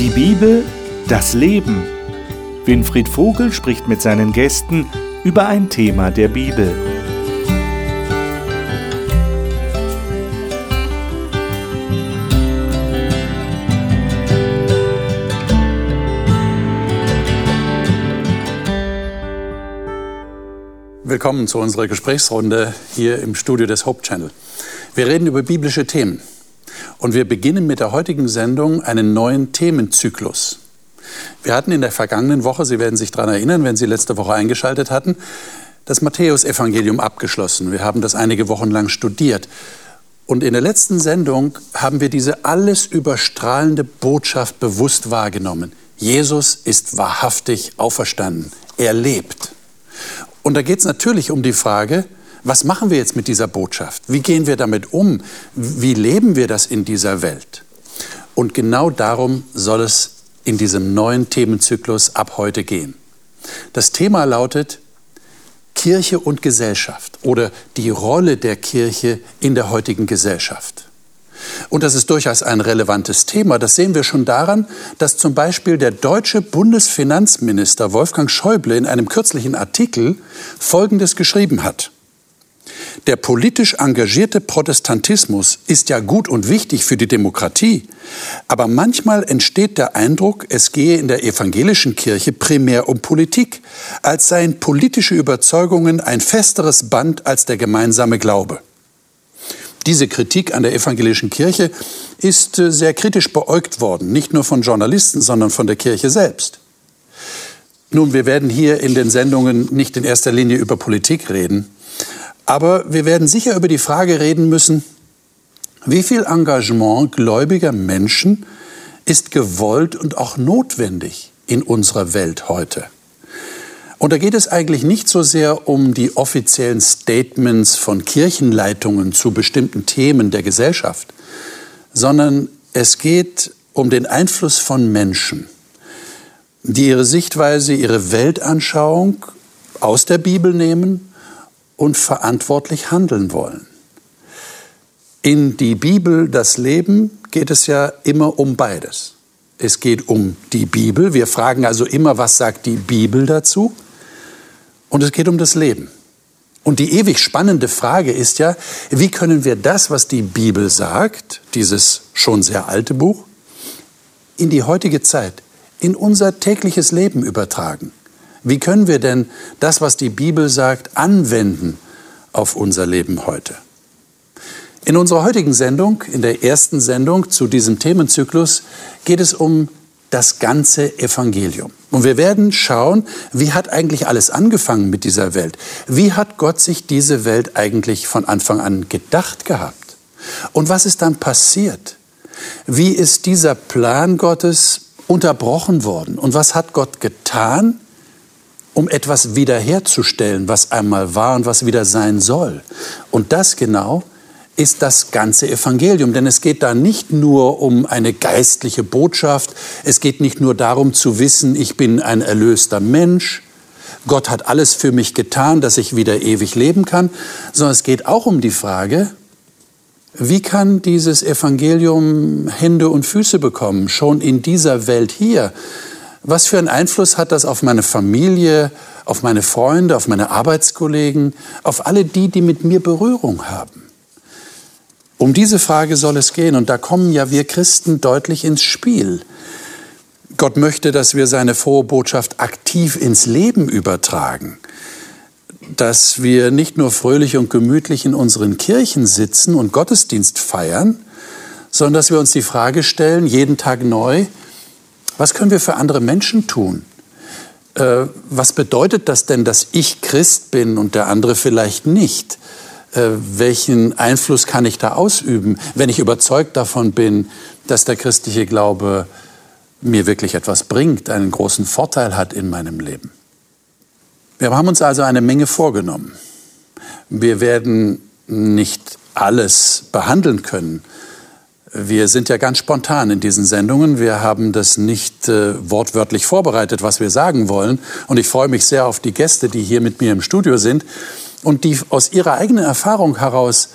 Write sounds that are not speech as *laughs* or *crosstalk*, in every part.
Die Bibel, das Leben. Winfried Vogel spricht mit seinen Gästen über ein Thema der Bibel. Willkommen zu unserer Gesprächsrunde hier im Studio des Hope Channel. Wir reden über biblische Themen und wir beginnen mit der heutigen Sendung einen neuen Themenzyklus. Wir hatten in der vergangenen Woche, Sie werden sich daran erinnern, wenn Sie letzte Woche eingeschaltet hatten, das Matthäusevangelium abgeschlossen. Wir haben das einige Wochen lang studiert. Und in der letzten Sendung haben wir diese alles überstrahlende Botschaft bewusst wahrgenommen. Jesus ist wahrhaftig auferstanden. Er lebt. Und da geht es natürlich um die Frage, was machen wir jetzt mit dieser Botschaft? Wie gehen wir damit um? Wie leben wir das in dieser Welt? Und genau darum soll es in diesem neuen Themenzyklus ab heute gehen. Das Thema lautet Kirche und Gesellschaft oder die Rolle der Kirche in der heutigen Gesellschaft. Und das ist durchaus ein relevantes Thema. Das sehen wir schon daran, dass zum Beispiel der deutsche Bundesfinanzminister Wolfgang Schäuble in einem kürzlichen Artikel Folgendes geschrieben hat. Der politisch engagierte Protestantismus ist ja gut und wichtig für die Demokratie, aber manchmal entsteht der Eindruck, es gehe in der evangelischen Kirche primär um Politik, als seien politische Überzeugungen ein festeres Band als der gemeinsame Glaube. Diese Kritik an der evangelischen Kirche ist äh, sehr kritisch beäugt worden, nicht nur von Journalisten, sondern von der Kirche selbst. Nun, wir werden hier in den Sendungen nicht in erster Linie über Politik reden, aber wir werden sicher über die Frage reden müssen, wie viel Engagement gläubiger Menschen ist gewollt und auch notwendig in unserer Welt heute. Und da geht es eigentlich nicht so sehr um die offiziellen Statements von Kirchenleitungen zu bestimmten Themen der Gesellschaft, sondern es geht um den Einfluss von Menschen, die ihre Sichtweise, ihre Weltanschauung aus der Bibel nehmen und verantwortlich handeln wollen. In die Bibel, das Leben, geht es ja immer um beides. Es geht um die Bibel. Wir fragen also immer, was sagt die Bibel dazu? Und es geht um das Leben. Und die ewig spannende Frage ist ja, wie können wir das, was die Bibel sagt, dieses schon sehr alte Buch, in die heutige Zeit, in unser tägliches Leben übertragen? Wie können wir denn das, was die Bibel sagt, anwenden auf unser Leben heute? In unserer heutigen Sendung, in der ersten Sendung zu diesem Themenzyklus, geht es um das ganze Evangelium. Und wir werden schauen, wie hat eigentlich alles angefangen mit dieser Welt? Wie hat Gott sich diese Welt eigentlich von Anfang an gedacht gehabt? Und was ist dann passiert? Wie ist dieser Plan Gottes unterbrochen worden? Und was hat Gott getan, um etwas wiederherzustellen, was einmal war und was wieder sein soll? Und das genau ist das ganze Evangelium. Denn es geht da nicht nur um eine geistliche Botschaft, es geht nicht nur darum zu wissen, ich bin ein erlöster Mensch, Gott hat alles für mich getan, dass ich wieder ewig leben kann, sondern es geht auch um die Frage, wie kann dieses Evangelium Hände und Füße bekommen, schon in dieser Welt hier? Was für einen Einfluss hat das auf meine Familie, auf meine Freunde, auf meine Arbeitskollegen, auf alle die, die mit mir Berührung haben? Um diese Frage soll es gehen und da kommen ja wir Christen deutlich ins Spiel. Gott möchte, dass wir seine frohe Botschaft aktiv ins Leben übertragen, dass wir nicht nur fröhlich und gemütlich in unseren Kirchen sitzen und Gottesdienst feiern, sondern dass wir uns die Frage stellen, jeden Tag neu, was können wir für andere Menschen tun? Äh, was bedeutet das denn, dass ich Christ bin und der andere vielleicht nicht? Äh, welchen Einfluss kann ich da ausüben, wenn ich überzeugt davon bin, dass der christliche Glaube mir wirklich etwas bringt, einen großen Vorteil hat in meinem Leben. Wir haben uns also eine Menge vorgenommen. Wir werden nicht alles behandeln können. Wir sind ja ganz spontan in diesen Sendungen. Wir haben das nicht äh, wortwörtlich vorbereitet, was wir sagen wollen. Und ich freue mich sehr auf die Gäste, die hier mit mir im Studio sind und die aus ihrer eigenen Erfahrung heraus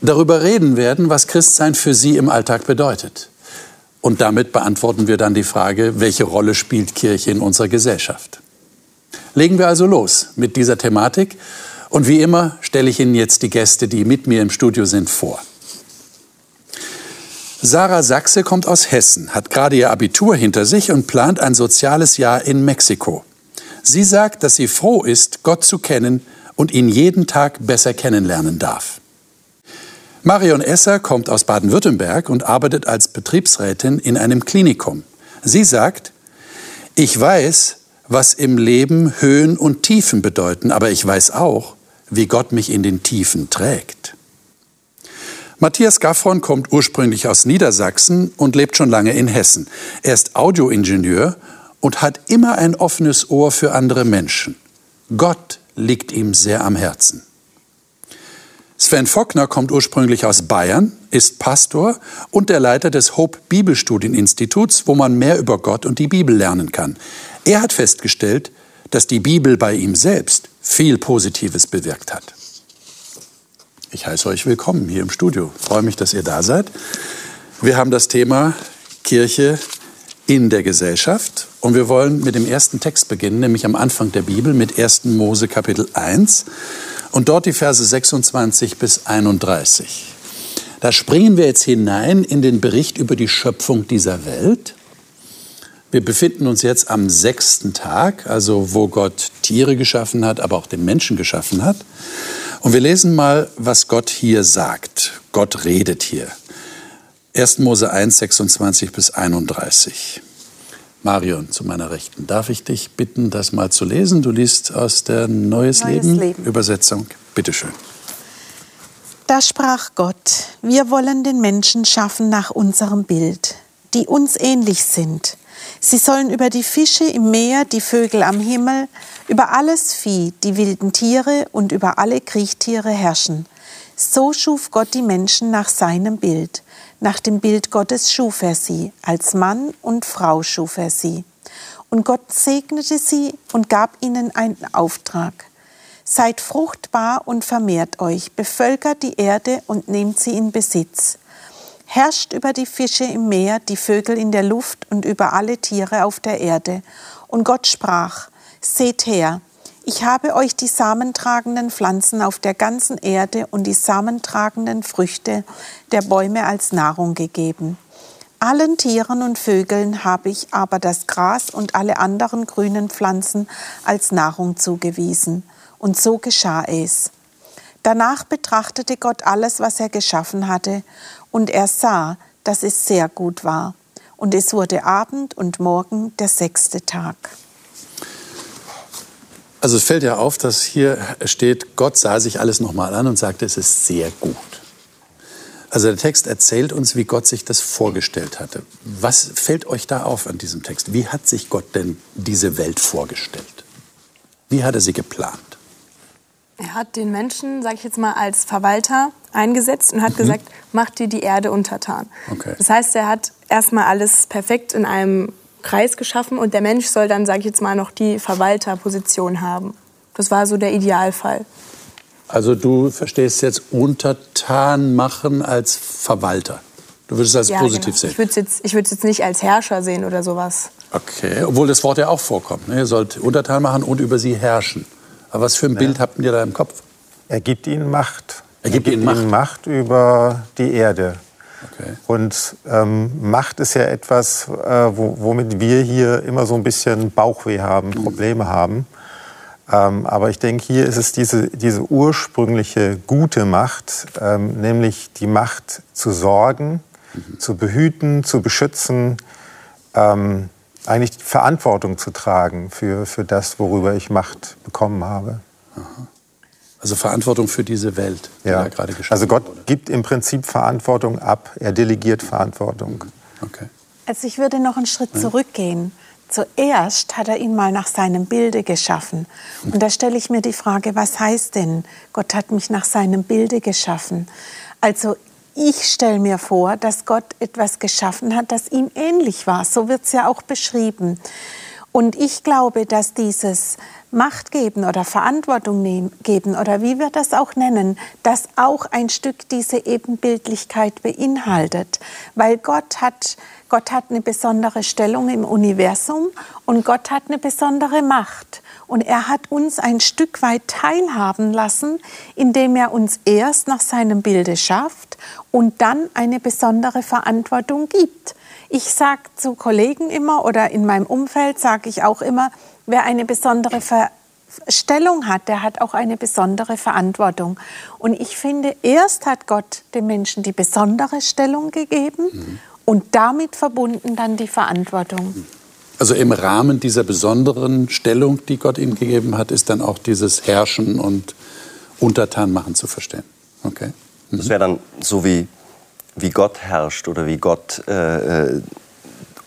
darüber reden werden, was Christsein für sie im Alltag bedeutet. Und damit beantworten wir dann die Frage, welche Rolle spielt Kirche in unserer Gesellschaft? Legen wir also los mit dieser Thematik. Und wie immer stelle ich Ihnen jetzt die Gäste, die mit mir im Studio sind, vor. Sarah Sachse kommt aus Hessen, hat gerade ihr Abitur hinter sich und plant ein soziales Jahr in Mexiko. Sie sagt, dass sie froh ist, Gott zu kennen und ihn jeden Tag besser kennenlernen darf. Marion Esser kommt aus Baden-Württemberg und arbeitet als Betriebsrätin in einem Klinikum. Sie sagt, ich weiß, was im Leben Höhen und Tiefen bedeuten, aber ich weiß auch, wie Gott mich in den Tiefen trägt. Matthias Gaffron kommt ursprünglich aus Niedersachsen und lebt schon lange in Hessen. Er ist Audioingenieur und hat immer ein offenes Ohr für andere Menschen. Gott liegt ihm sehr am Herzen. Sven Fockner kommt ursprünglich aus Bayern, ist Pastor und der Leiter des Hope Bibelstudieninstituts, wo man mehr über Gott und die Bibel lernen kann. Er hat festgestellt, dass die Bibel bei ihm selbst viel Positives bewirkt hat. Ich heiße euch willkommen hier im Studio. Ich freue mich, dass ihr da seid. Wir haben das Thema Kirche in der Gesellschaft und wir wollen mit dem ersten Text beginnen, nämlich am Anfang der Bibel mit 1. Mose Kapitel 1 und dort die Verse 26 bis 31. Da springen wir jetzt hinein in den Bericht über die Schöpfung dieser Welt. Wir befinden uns jetzt am sechsten Tag, also wo Gott Tiere geschaffen hat, aber auch den Menschen geschaffen hat. Und wir lesen mal, was Gott hier sagt. Gott redet hier. 1. Mose 1, 26 bis 31. Marion, zu meiner Rechten, darf ich dich bitten, das mal zu lesen? Du liest aus der Neues, Neues Leben, Leben Übersetzung. Bitte schön. Da sprach Gott, wir wollen den Menschen schaffen nach unserem Bild, die uns ähnlich sind. Sie sollen über die Fische im Meer, die Vögel am Himmel, über alles Vieh, die wilden Tiere und über alle Kriechtiere herrschen. So schuf Gott die Menschen nach seinem Bild. Nach dem Bild Gottes schuf er sie, als Mann und Frau schuf er sie. Und Gott segnete sie und gab ihnen einen Auftrag. Seid fruchtbar und vermehrt euch, bevölkert die Erde und nehmt sie in Besitz. Herrscht über die Fische im Meer, die Vögel in der Luft und über alle Tiere auf der Erde. Und Gott sprach, Seht her, ich habe euch die samentragenden Pflanzen auf der ganzen Erde und die samentragenden Früchte der Bäume als Nahrung gegeben. Allen Tieren und Vögeln habe ich aber das Gras und alle anderen grünen Pflanzen als Nahrung zugewiesen. Und so geschah es. Danach betrachtete Gott alles, was er geschaffen hatte, und er sah, dass es sehr gut war. Und es wurde Abend und Morgen der sechste Tag. Also es fällt ja auf, dass hier steht, Gott sah sich alles nochmal an und sagte, es ist sehr gut. Also der Text erzählt uns, wie Gott sich das vorgestellt hatte. Was fällt euch da auf an diesem Text? Wie hat sich Gott denn diese Welt vorgestellt? Wie hat er sie geplant? Er hat den Menschen, sage ich jetzt mal, als Verwalter eingesetzt und hat mhm. gesagt, mach dir die Erde untertan. Okay. Das heißt, er hat erstmal alles perfekt in einem Kreis geschaffen und der Mensch soll dann, sage ich jetzt mal, noch die Verwalterposition haben. Das war so der Idealfall. Also du verstehst jetzt untertan machen als Verwalter. Du würdest es als ja, positiv genau. sehen. Ich würde es jetzt, jetzt nicht als Herrscher sehen oder sowas. Okay, obwohl das Wort ja auch vorkommt. Ne? Ihr sollt untertan machen und über sie herrschen. Aber was für ein. Bild habt ihr da im Kopf? Er gibt ihnen Macht. Er gibt, er gibt ihnen, Macht. ihnen Macht über die Erde. Okay. Und ähm, Macht ist ja etwas, äh, womit wir hier immer so ein bisschen Bauchweh haben, mhm. Probleme haben. Ähm, aber ich denke, hier ist es diese, diese ursprüngliche gute Macht, ähm, nämlich die Macht zu sorgen, mhm. zu behüten, zu beschützen, ähm, eigentlich Verantwortung zu tragen für, für das, worüber ich Macht bekommen habe. Aha. Also Verantwortung für diese Welt, die ja. da gerade geschaffen Also Gott wurde. gibt im Prinzip Verantwortung ab, er delegiert Verantwortung. Okay. Also ich würde noch einen Schritt ja. zurückgehen. Zuerst hat er ihn mal nach seinem Bilde geschaffen. Und da stelle ich mir die Frage, was heißt denn, Gott hat mich nach seinem Bilde geschaffen? Also ich stelle mir vor, dass Gott etwas geschaffen hat, das ihm ähnlich war. So wird es ja auch beschrieben. Und ich glaube, dass dieses Macht geben oder Verantwortung nehmen, geben oder wie wir das auch nennen, das auch ein Stück diese Ebenbildlichkeit beinhaltet. Weil Gott hat, Gott hat eine besondere Stellung im Universum und Gott hat eine besondere Macht. Und er hat uns ein Stück weit teilhaben lassen, indem er uns erst nach seinem Bilde schafft und dann eine besondere Verantwortung gibt. Ich sage zu Kollegen immer oder in meinem Umfeld sage ich auch immer, wer eine besondere Ver Stellung hat, der hat auch eine besondere Verantwortung. Und ich finde, erst hat Gott dem Menschen die besondere Stellung gegeben mhm. und damit verbunden dann die Verantwortung. Also im Rahmen dieser besonderen Stellung, die Gott ihm gegeben hat, ist dann auch dieses Herrschen und Untertanmachen zu verstehen. Okay. Mhm. Das wäre dann so wie, wie Gott herrscht oder wie Gott äh, äh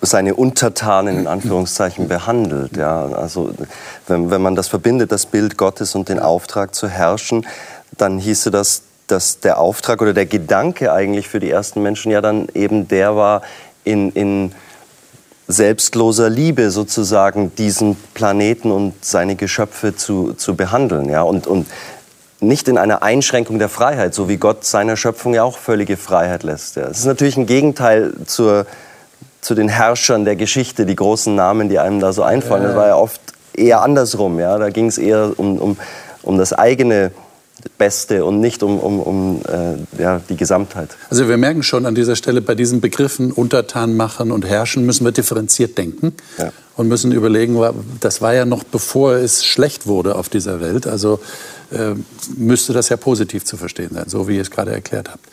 seine Untertanen in Anführungszeichen behandelt. Ja, also wenn, wenn man das verbindet, das Bild Gottes und den Auftrag zu herrschen, dann hieße das, dass der Auftrag oder der Gedanke eigentlich für die ersten Menschen ja dann eben der war, in, in selbstloser Liebe sozusagen diesen Planeten und seine Geschöpfe zu, zu behandeln. Ja? Und, und nicht in einer Einschränkung der Freiheit, so wie Gott seiner Schöpfung ja auch völlige Freiheit lässt. Ja. Es ist natürlich ein Gegenteil zur, zu den Herrschern der Geschichte, die großen Namen, die einem da so einfallen. Das war ja oft eher andersrum. Ja. Da ging es eher um, um, um das eigene Beste und nicht um, um, um äh, ja, die Gesamtheit. Also wir merken schon an dieser Stelle, bei diesen Begriffen Untertan machen und herrschen müssen wir differenziert denken ja. und müssen überlegen, das war ja noch bevor es schlecht wurde auf dieser Welt, also äh, müsste das ja positiv zu verstehen sein, so wie ihr es gerade erklärt habt.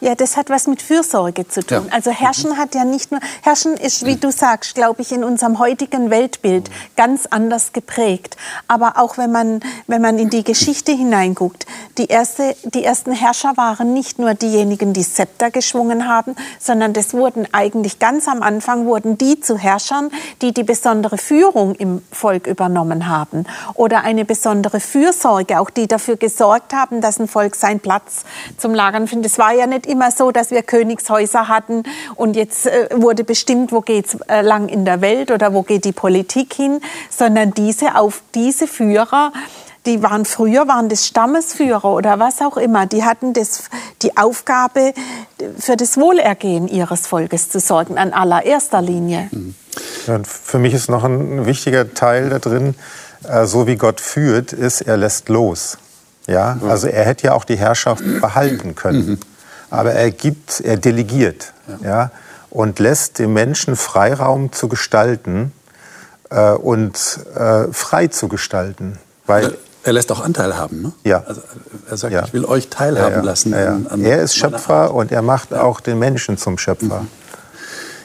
Ja, das hat was mit Fürsorge zu tun. Ja. Also Herrschen hat ja nicht nur, Herrschen ist, wie du sagst, glaube ich, in unserem heutigen Weltbild ganz anders geprägt. Aber auch wenn man, wenn man in die Geschichte hineinguckt, die, erste, die ersten Herrscher waren nicht nur diejenigen, die Zepter geschwungen haben, sondern das wurden eigentlich ganz am Anfang wurden die zu Herrschern, die die besondere Führung im Volk übernommen haben oder eine besondere Fürsorge, auch die dafür gesorgt haben, dass ein Volk seinen Platz zum Lagern findet. Es war ja nicht immer so, dass wir Königshäuser hatten und jetzt äh, wurde bestimmt, wo geht's äh, lang in der Welt oder wo geht die Politik hin, sondern diese auf diese Führer die waren früher waren das Stammesführer oder was auch immer. Die hatten das, die Aufgabe, für das Wohlergehen ihres Volkes zu sorgen, an allererster Linie. Ja, für mich ist noch ein wichtiger Teil da drin, äh, so wie Gott führt, ist, er lässt los. Ja, also er hätte ja auch die Herrschaft behalten können. Aber er gibt, er delegiert ja. ja und lässt dem Menschen Freiraum zu gestalten äh, und äh, frei zu gestalten. Weil er lässt auch Anteil haben. Ne? Ja. Also er sagt, ja. ich will euch teilhaben ja, lassen. An, an er ist Schöpfer und er macht auch den Menschen zum Schöpfer. Mhm.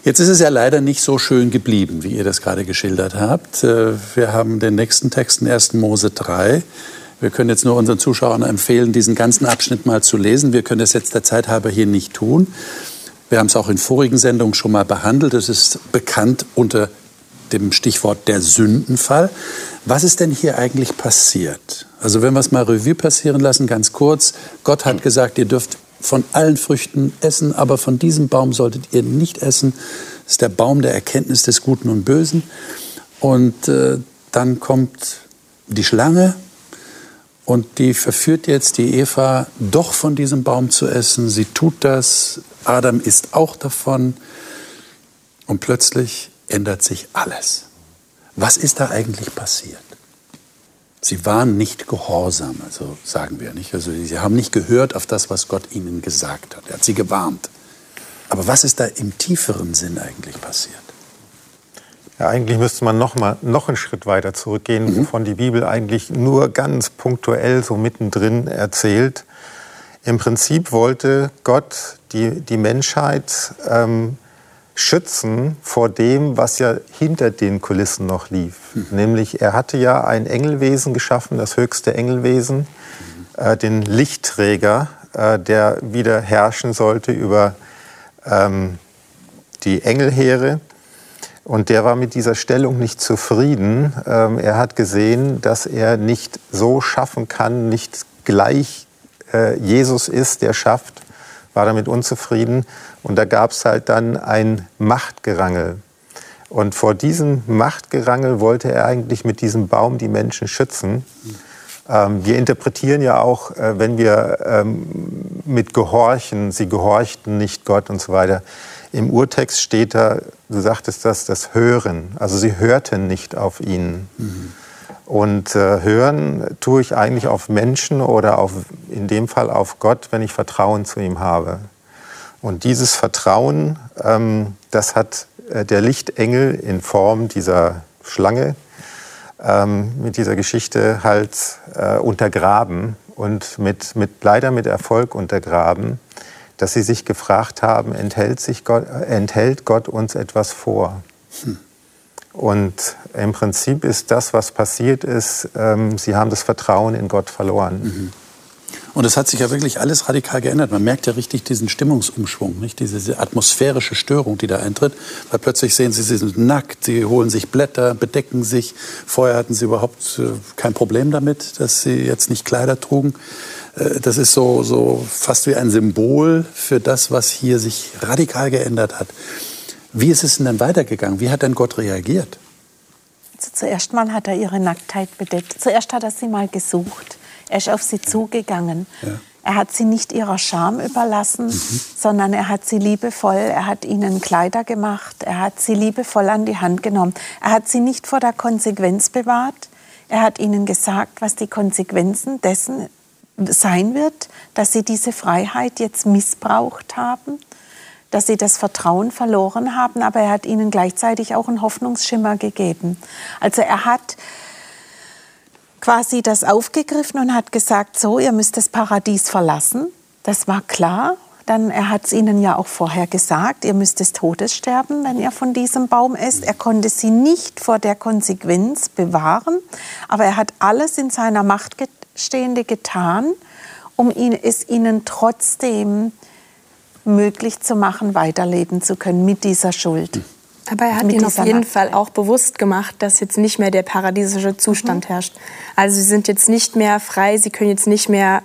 Jetzt ist es ja leider nicht so schön geblieben, wie ihr das gerade geschildert habt. Äh, wir haben den nächsten Text in 1. Mose 3. Wir können jetzt nur unseren Zuschauern empfehlen, diesen ganzen Abschnitt mal zu lesen. Wir können das jetzt der Zeit halber hier nicht tun. Wir haben es auch in vorigen Sendungen schon mal behandelt. Es ist bekannt unter dem Stichwort der Sündenfall. Was ist denn hier eigentlich passiert? Also wenn wir es mal Revue passieren lassen, ganz kurz. Gott hat gesagt, ihr dürft von allen Früchten essen, aber von diesem Baum solltet ihr nicht essen. Das ist der Baum der Erkenntnis des Guten und Bösen. Und äh, dann kommt die Schlange und die verführt jetzt die Eva, doch von diesem Baum zu essen. Sie tut das. Adam isst auch davon. Und plötzlich ändert sich alles. Was ist da eigentlich passiert? Sie waren nicht gehorsam, also sagen wir nicht. Also sie haben nicht gehört auf das, was Gott ihnen gesagt hat. Er hat sie gewarnt. Aber was ist da im tieferen Sinn eigentlich passiert? Ja, eigentlich müsste man noch mal noch einen Schritt weiter zurückgehen, mhm. wovon die Bibel eigentlich nur ganz punktuell so mittendrin erzählt. Im Prinzip wollte Gott die, die Menschheit ähm, schützen vor dem, was ja hinter den Kulissen noch lief. Mhm. Nämlich, er hatte ja ein Engelwesen geschaffen, das höchste Engelwesen, mhm. äh, den Lichtträger, äh, der wieder herrschen sollte über ähm, die Engelheere. Und der war mit dieser Stellung nicht zufrieden. Ähm, er hat gesehen, dass er nicht so schaffen kann, nicht gleich äh, Jesus ist, der schafft, war damit unzufrieden. Und da gab es halt dann ein Machtgerangel. Und vor diesem Machtgerangel wollte er eigentlich mit diesem Baum die Menschen schützen. Ähm, wir interpretieren ja auch, äh, wenn wir ähm, mit Gehorchen, sie gehorchten nicht Gott und so weiter. Im Urtext steht da, du sagtest das, das Hören. Also sie hörten nicht auf ihn. Mhm. Und äh, hören tue ich eigentlich auf Menschen oder auf, in dem Fall auf Gott, wenn ich Vertrauen zu ihm habe. Und dieses Vertrauen, ähm, das hat äh, der Lichtengel in Form dieser Schlange ähm, mit dieser Geschichte halt äh, untergraben und mit, mit, leider mit Erfolg untergraben, dass sie sich gefragt haben, enthält, sich Gott, enthält Gott uns etwas vor? Hm. Und im Prinzip ist das, was passiert ist, ähm, sie haben das Vertrauen in Gott verloren. Mhm. Und es hat sich ja wirklich alles radikal geändert. Man merkt ja richtig diesen Stimmungsumschwung, nicht? Diese, atmosphärische Störung, die da eintritt. Weil plötzlich sehen sie, sie sind nackt, sie holen sich Blätter, bedecken sich. Vorher hatten sie überhaupt äh, kein Problem damit, dass sie jetzt nicht Kleider trugen. Äh, das ist so, so fast wie ein Symbol für das, was hier sich radikal geändert hat. Wie ist es denn dann weitergegangen? Wie hat denn Gott reagiert? Also zuerst mal hat er ihre Nacktheit bedeckt. Zuerst hat er sie mal gesucht. Er ist auf sie zugegangen. Ja. Er hat sie nicht ihrer Scham überlassen, mhm. sondern er hat sie liebevoll, er hat ihnen Kleider gemacht, er hat sie liebevoll an die Hand genommen. Er hat sie nicht vor der Konsequenz bewahrt. Er hat ihnen gesagt, was die Konsequenzen dessen sein wird, dass sie diese Freiheit jetzt missbraucht haben, dass sie das Vertrauen verloren haben, aber er hat ihnen gleichzeitig auch einen Hoffnungsschimmer gegeben. Also er hat quasi das aufgegriffen und hat gesagt, so, ihr müsst das Paradies verlassen. Das war klar. Dann, er hat es ihnen ja auch vorher gesagt, ihr müsst des Todes sterben, wenn ihr von diesem Baum esst. Er konnte sie nicht vor der Konsequenz bewahren, aber er hat alles in seiner Macht Stehende getan, um ihn, es ihnen trotzdem möglich zu machen, weiterleben zu können mit dieser Schuld. Aber er hat ihnen auf jeden Fall auch bewusst gemacht, dass jetzt nicht mehr der paradiesische Zustand mhm. herrscht. Also sie sind jetzt nicht mehr frei, sie können jetzt nicht mehr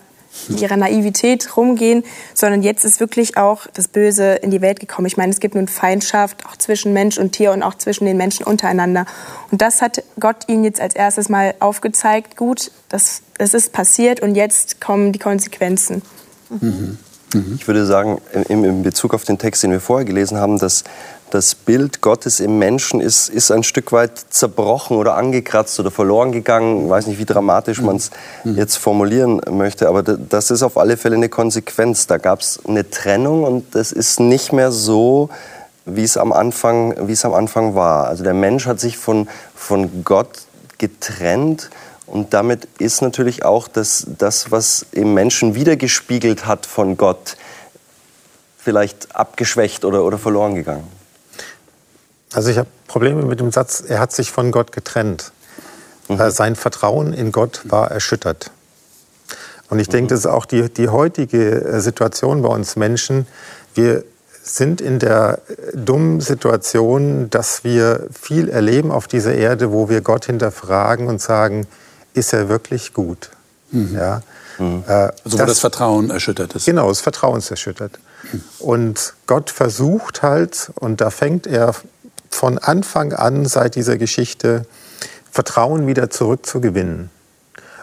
ihrer Naivität rumgehen, sondern jetzt ist wirklich auch das Böse in die Welt gekommen. Ich meine, es gibt nun Feindschaft auch zwischen Mensch und Tier und auch zwischen den Menschen untereinander. Und das hat Gott ihnen jetzt als erstes mal aufgezeigt. Gut, das, das ist passiert und jetzt kommen die Konsequenzen. Mhm. Mhm. Ich würde sagen, in Bezug auf den Text, den wir vorher gelesen haben, dass das Bild Gottes im Menschen ist, ist ein Stück weit zerbrochen oder angekratzt oder verloren gegangen. Ich weiß nicht, wie dramatisch man es mhm. jetzt formulieren möchte, aber das ist auf alle Fälle eine Konsequenz. Da gab es eine Trennung und das ist nicht mehr so, wie es am Anfang, wie es am Anfang war. Also der Mensch hat sich von, von Gott getrennt und damit ist natürlich auch das, das, was im Menschen wiedergespiegelt hat von Gott, vielleicht abgeschwächt oder, oder verloren gegangen. Also ich habe Probleme mit dem Satz, er hat sich von Gott getrennt. Mhm. Äh, sein Vertrauen in Gott war erschüttert. Und ich denke, mhm. das ist auch die, die heutige äh, Situation bei uns Menschen. Wir sind in der äh, dummen Situation, dass wir viel erleben auf dieser Erde, wo wir Gott hinterfragen und sagen, ist er wirklich gut? Mhm. Ja? Mhm. Äh, also wo das, das, Vertrauen erschüttert ist. Genau, das Vertrauen ist erschüttert. Mhm. Und Gott versucht halt, und da fängt er von Anfang an seit dieser Geschichte Vertrauen wieder zurückzugewinnen.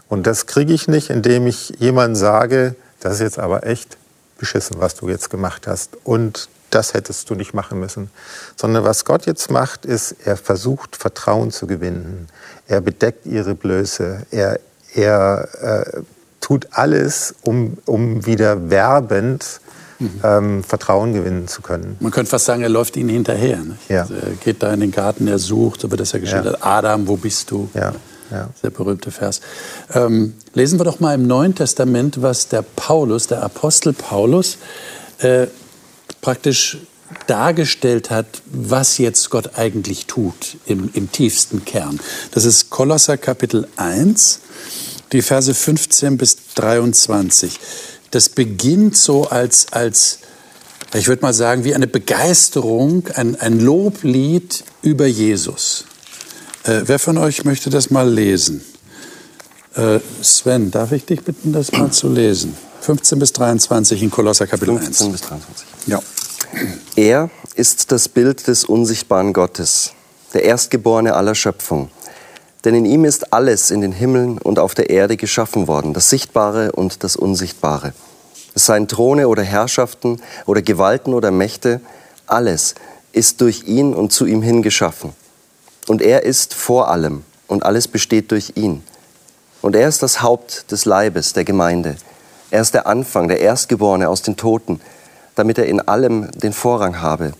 Und das kriege ich nicht, indem ich jemandem sage, das ist jetzt aber echt beschissen, was du jetzt gemacht hast. Und das hättest du nicht machen müssen. Sondern was Gott jetzt macht, ist, er versucht Vertrauen zu gewinnen. Er bedeckt ihre Blöße. Er, er äh, tut alles, um, um wieder werbend mhm. ähm, Vertrauen gewinnen zu können. Man könnte fast sagen, er läuft ihnen hinterher. Ja. Also er geht da in den Garten, er sucht, so wird das ja geschildert. Ja. Adam, wo bist du? Ja. Ja. Sehr berühmte Vers. Ähm, lesen wir doch mal im Neuen Testament, was der Paulus, der Apostel Paulus, äh, praktisch dargestellt hat, was jetzt Gott eigentlich tut im, im tiefsten Kern. Das ist Kolosser Kapitel 1, die Verse 15 bis 23 das beginnt so als, als ich würde mal sagen, wie eine Begeisterung, ein, ein Loblied über Jesus. Äh, wer von euch möchte das mal lesen? Äh, Sven, darf ich dich bitten, das mal zu lesen? 15 bis 23 in Kolosser Kapitel 15 1. 15 bis 23. Ja. Er ist das Bild des unsichtbaren Gottes, der Erstgeborene aller Schöpfung. Denn in ihm ist alles in den Himmeln und auf der Erde geschaffen worden, das Sichtbare und das Unsichtbare. Es seien Throne oder Herrschaften oder Gewalten oder Mächte, alles ist durch ihn und zu ihm hin geschaffen. Und er ist vor allem und alles besteht durch ihn. Und er ist das Haupt des Leibes, der Gemeinde. Er ist der Anfang, der Erstgeborene aus den Toten, damit er in allem den Vorrang habe.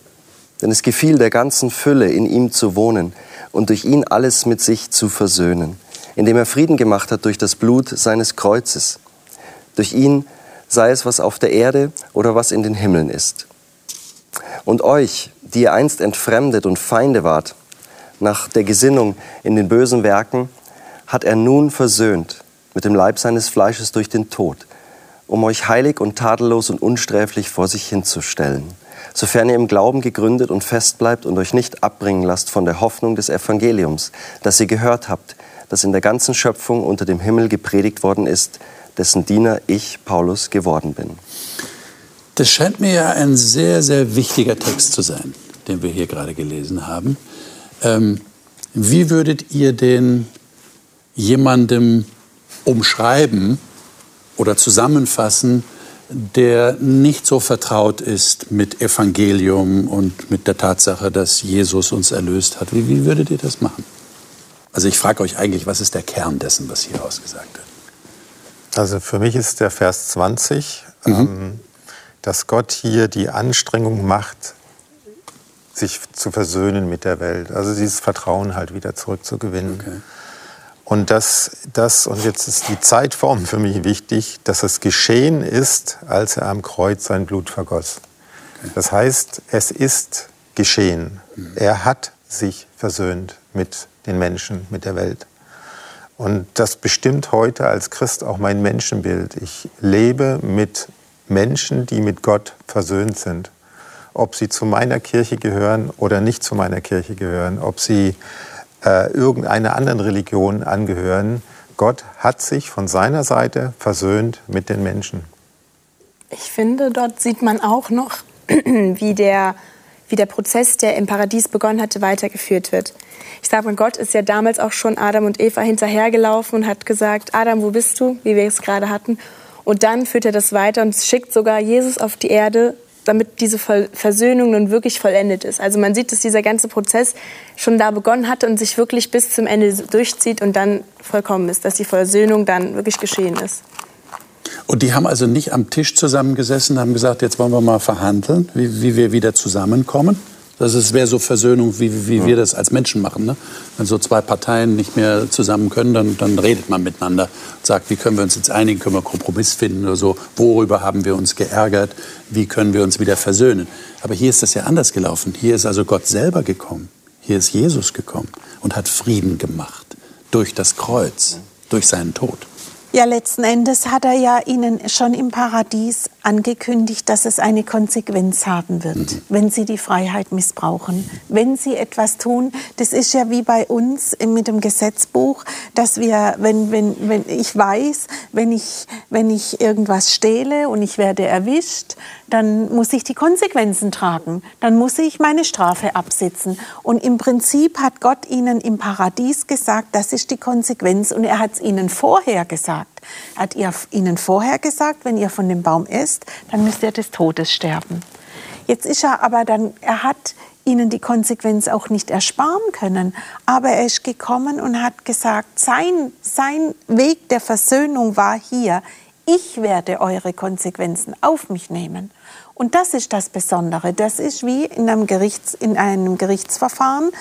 Denn es gefiel der ganzen Fülle, in ihm zu wohnen und durch ihn alles mit sich zu versöhnen, indem er Frieden gemacht hat durch das Blut seines Kreuzes. Durch ihn sei es was auf der Erde oder was in den Himmeln ist. Und euch, die ihr einst entfremdet und Feinde wart, nach der Gesinnung in den bösen Werken, hat er nun versöhnt mit dem Leib seines Fleisches durch den Tod, um euch heilig und tadellos und unsträflich vor sich hinzustellen sofern ihr im Glauben gegründet und fest bleibt und euch nicht abbringen lasst von der Hoffnung des Evangeliums, das ihr gehört habt, das in der ganzen Schöpfung unter dem Himmel gepredigt worden ist, dessen Diener ich, Paulus, geworden bin. Das scheint mir ja ein sehr, sehr wichtiger Text zu sein, den wir hier gerade gelesen haben. Ähm, wie würdet ihr den jemandem umschreiben oder zusammenfassen, der nicht so vertraut ist mit Evangelium und mit der Tatsache, dass Jesus uns erlöst hat. Wie, wie würdet ihr das machen? Also ich frage euch eigentlich, was ist der Kern dessen, was hier ausgesagt wird? Also für mich ist der Vers 20, mhm. ähm, dass Gott hier die Anstrengung macht, sich zu versöhnen mit der Welt. Also dieses Vertrauen halt wieder zurückzugewinnen. Okay. Und das, das, und jetzt ist die Zeitform für mich wichtig, dass es geschehen ist, als er am Kreuz sein Blut vergoss. Das heißt, es ist geschehen. Er hat sich versöhnt mit den Menschen, mit der Welt. Und das bestimmt heute als Christ auch mein Menschenbild. Ich lebe mit Menschen, die mit Gott versöhnt sind. Ob sie zu meiner Kirche gehören oder nicht zu meiner Kirche gehören, ob sie äh, irgendeiner anderen Religion angehören. Gott hat sich von seiner Seite versöhnt mit den Menschen. Ich finde, dort sieht man auch noch, *clears throat* wie der, wie der Prozess, der im Paradies begonnen hatte, weitergeführt wird. Ich sage mal, Gott ist ja damals auch schon Adam und Eva hinterhergelaufen und hat gesagt, Adam, wo bist du, wie wir es gerade hatten. Und dann führt er das weiter und schickt sogar Jesus auf die Erde, damit diese Versöhnung nun wirklich vollendet ist. Also man sieht, dass dieser ganze Prozess schon da begonnen hatte und sich wirklich bis zum Ende durchzieht und dann vollkommen ist, dass die Versöhnung dann wirklich geschehen ist. Und die haben also nicht am Tisch zusammengesessen, haben gesagt, jetzt wollen wir mal verhandeln, wie, wie wir wieder zusammenkommen, das wäre so Versöhnung, wie, wie ja. wir das als Menschen machen. Ne? Wenn so zwei Parteien nicht mehr zusammen können, dann, dann redet man miteinander und sagt, wie können wir uns jetzt einigen, können wir Kompromiss finden oder so. Worüber haben wir uns geärgert? Wie können wir uns wieder versöhnen? Aber hier ist das ja anders gelaufen. Hier ist also Gott selber gekommen. Hier ist Jesus gekommen und hat Frieden gemacht durch das Kreuz, durch seinen Tod. Ja, letzten Endes hat er ja Ihnen schon im Paradies angekündigt, dass es eine Konsequenz haben wird, mhm. wenn Sie die Freiheit missbrauchen, wenn Sie etwas tun. Das ist ja wie bei uns mit dem Gesetzbuch, dass wir, wenn, wenn, wenn ich weiß, wenn ich, wenn ich irgendwas stehle und ich werde erwischt, dann muss ich die Konsequenzen tragen. Dann muss ich meine Strafe absitzen. Und im Prinzip hat Gott ihnen im Paradies gesagt, das ist die Konsequenz. Und er hat es ihnen vorher gesagt. Er hat ihnen vorher gesagt, wenn ihr von dem Baum isst, dann müsst ihr des Todes sterben. Jetzt ist er aber dann, er hat ihnen die Konsequenz auch nicht ersparen können. Aber er ist gekommen und hat gesagt, sein, sein Weg der Versöhnung war hier. Ich werde eure Konsequenzen auf mich nehmen. Und das ist das Besondere. Das ist wie in einem, Gerichts, in einem Gerichtsverfahren,